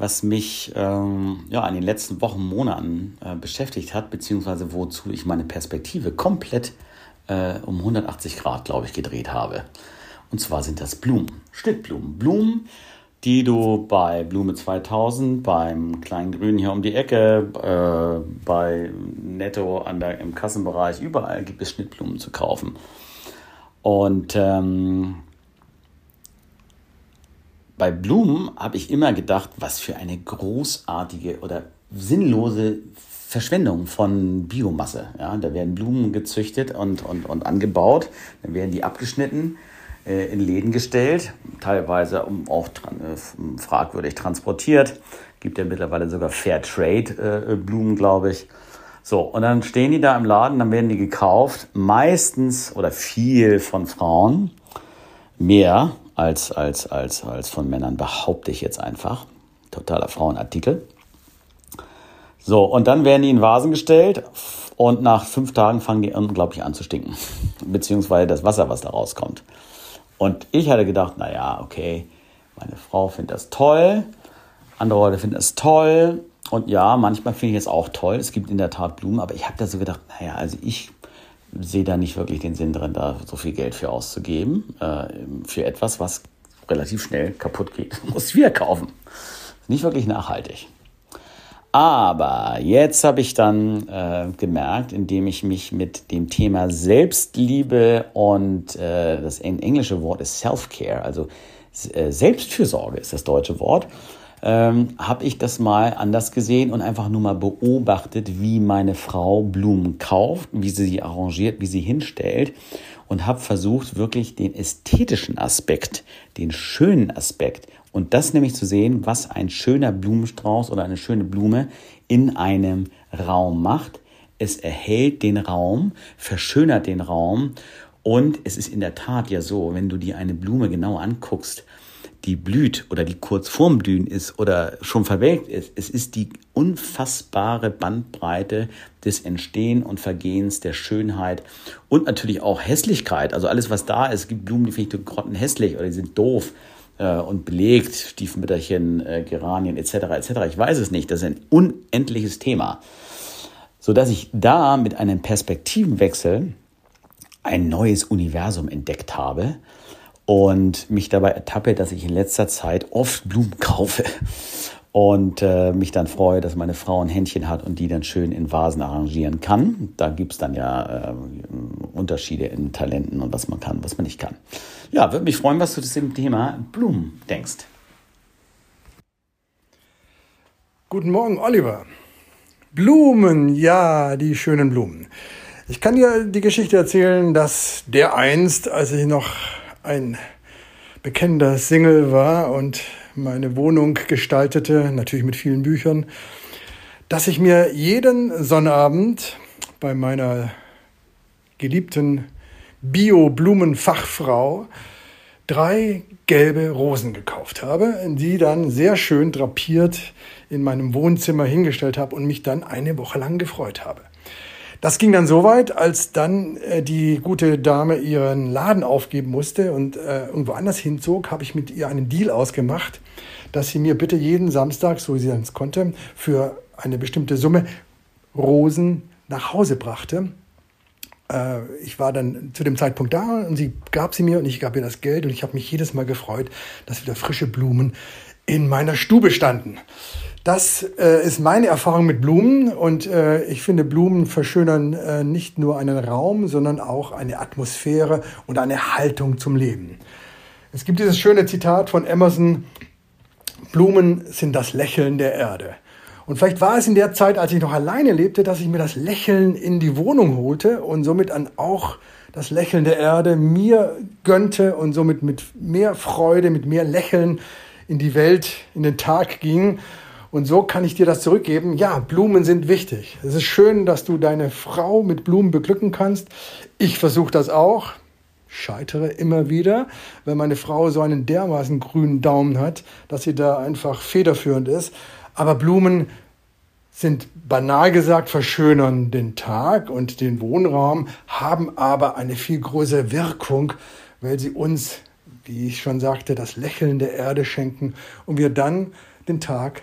was mich ähm, ja, in den letzten Wochen, Monaten äh, beschäftigt hat, beziehungsweise wozu ich meine Perspektive komplett äh, um 180 Grad, glaube ich, gedreht habe. Und zwar sind das Blumen, Schnittblumen. Blumen, die du bei Blume 2000, beim kleinen Grünen hier um die Ecke, äh, bei Netto an der, im Kassenbereich, überall gibt es Schnittblumen zu kaufen. Und ähm, bei Blumen habe ich immer gedacht, was für eine großartige oder sinnlose Verschwendung von Biomasse. Ja, da werden Blumen gezüchtet und, und, und angebaut, dann werden die abgeschnitten, äh, in Läden gestellt, teilweise auch äh, fragwürdig transportiert. Gibt ja mittlerweile sogar Fair Trade äh, Blumen, glaube ich. So, und dann stehen die da im Laden, dann werden die gekauft, meistens oder viel von Frauen, mehr als, als, als, als von Männern, behaupte ich jetzt einfach. Totaler Frauenartikel. So, und dann werden die in Vasen gestellt und nach fünf Tagen fangen die unglaublich an zu stinken. Beziehungsweise das Wasser, was da rauskommt. Und ich hatte gedacht, naja, okay, meine Frau findet das toll, andere Leute finden das toll. Und ja, manchmal finde ich es auch toll. Es gibt in der Tat Blumen, aber ich habe da so gedacht, naja, also ich sehe da nicht wirklich den Sinn drin, da so viel Geld für auszugeben, äh, für etwas, was relativ schnell kaputt geht. Muss wieder kaufen. Nicht wirklich nachhaltig. Aber jetzt habe ich dann äh, gemerkt, indem ich mich mit dem Thema Selbstliebe und äh, das englische Wort ist Self-Care, also äh, Selbstfürsorge ist das deutsche Wort, ähm, habe ich das mal anders gesehen und einfach nur mal beobachtet, wie meine Frau Blumen kauft, wie sie sie arrangiert, wie sie hinstellt und habe versucht, wirklich den ästhetischen Aspekt, den schönen Aspekt und das nämlich zu sehen, was ein schöner Blumenstrauß oder eine schöne Blume in einem Raum macht. Es erhält den Raum, verschönert den Raum und es ist in der Tat ja so, wenn du dir eine Blume genau anguckst, die blüht oder die kurz vorm Blühen ist oder schon verwelkt ist. Es ist die unfassbare Bandbreite des Entstehen und Vergehens, der Schönheit und natürlich auch Hässlichkeit. Also alles, was da ist. Es gibt Blumen, die finde ich grottenhässlich oder die sind doof äh, und belegt, Stiefmütterchen, äh, Geranien etc. etc. Ich weiß es nicht. Das ist ein unendliches Thema. Sodass ich da mit einem Perspektivenwechsel ein neues Universum entdeckt habe und mich dabei ertappe, dass ich in letzter Zeit oft Blumen kaufe und äh, mich dann freue, dass meine Frau ein Händchen hat und die dann schön in Vasen arrangieren kann. Da gibt es dann ja äh, Unterschiede in Talenten und was man kann, was man nicht kann. Ja, würde mich freuen, was du zu dem Thema Blumen denkst. Guten Morgen, Oliver. Blumen, ja, die schönen Blumen. Ich kann dir die Geschichte erzählen, dass der einst, als ich noch ein bekennender Single war und meine Wohnung gestaltete, natürlich mit vielen Büchern, dass ich mir jeden Sonnabend bei meiner geliebten Bio-Blumenfachfrau drei gelbe Rosen gekauft habe, die dann sehr schön drapiert in meinem Wohnzimmer hingestellt habe und mich dann eine Woche lang gefreut habe. Das ging dann so weit, als dann äh, die gute Dame ihren Laden aufgeben musste und äh, irgendwo anders hinzog, habe ich mit ihr einen Deal ausgemacht, dass sie mir bitte jeden Samstag, so sie dann es konnte, für eine bestimmte Summe Rosen nach Hause brachte. Äh, ich war dann zu dem Zeitpunkt da und sie gab sie mir und ich gab ihr das Geld und ich habe mich jedes Mal gefreut, dass wieder frische Blumen in meiner Stube standen. Das äh, ist meine Erfahrung mit Blumen und äh, ich finde, Blumen verschönern äh, nicht nur einen Raum, sondern auch eine Atmosphäre und eine Haltung zum Leben. Es gibt dieses schöne Zitat von Emerson, Blumen sind das Lächeln der Erde. Und vielleicht war es in der Zeit, als ich noch alleine lebte, dass ich mir das Lächeln in die Wohnung holte und somit dann auch das Lächeln der Erde mir gönnte und somit mit mehr Freude, mit mehr Lächeln in die Welt, in den Tag ging. Und so kann ich dir das zurückgeben. Ja, Blumen sind wichtig. Es ist schön, dass du deine Frau mit Blumen beglücken kannst. Ich versuche das auch. Scheitere immer wieder, weil meine Frau so einen dermaßen grünen Daumen hat, dass sie da einfach federführend ist. Aber Blumen sind banal gesagt, verschönern den Tag und den Wohnraum, haben aber eine viel größere Wirkung, weil sie uns, wie ich schon sagte, das Lächeln der Erde schenken und wir dann den Tag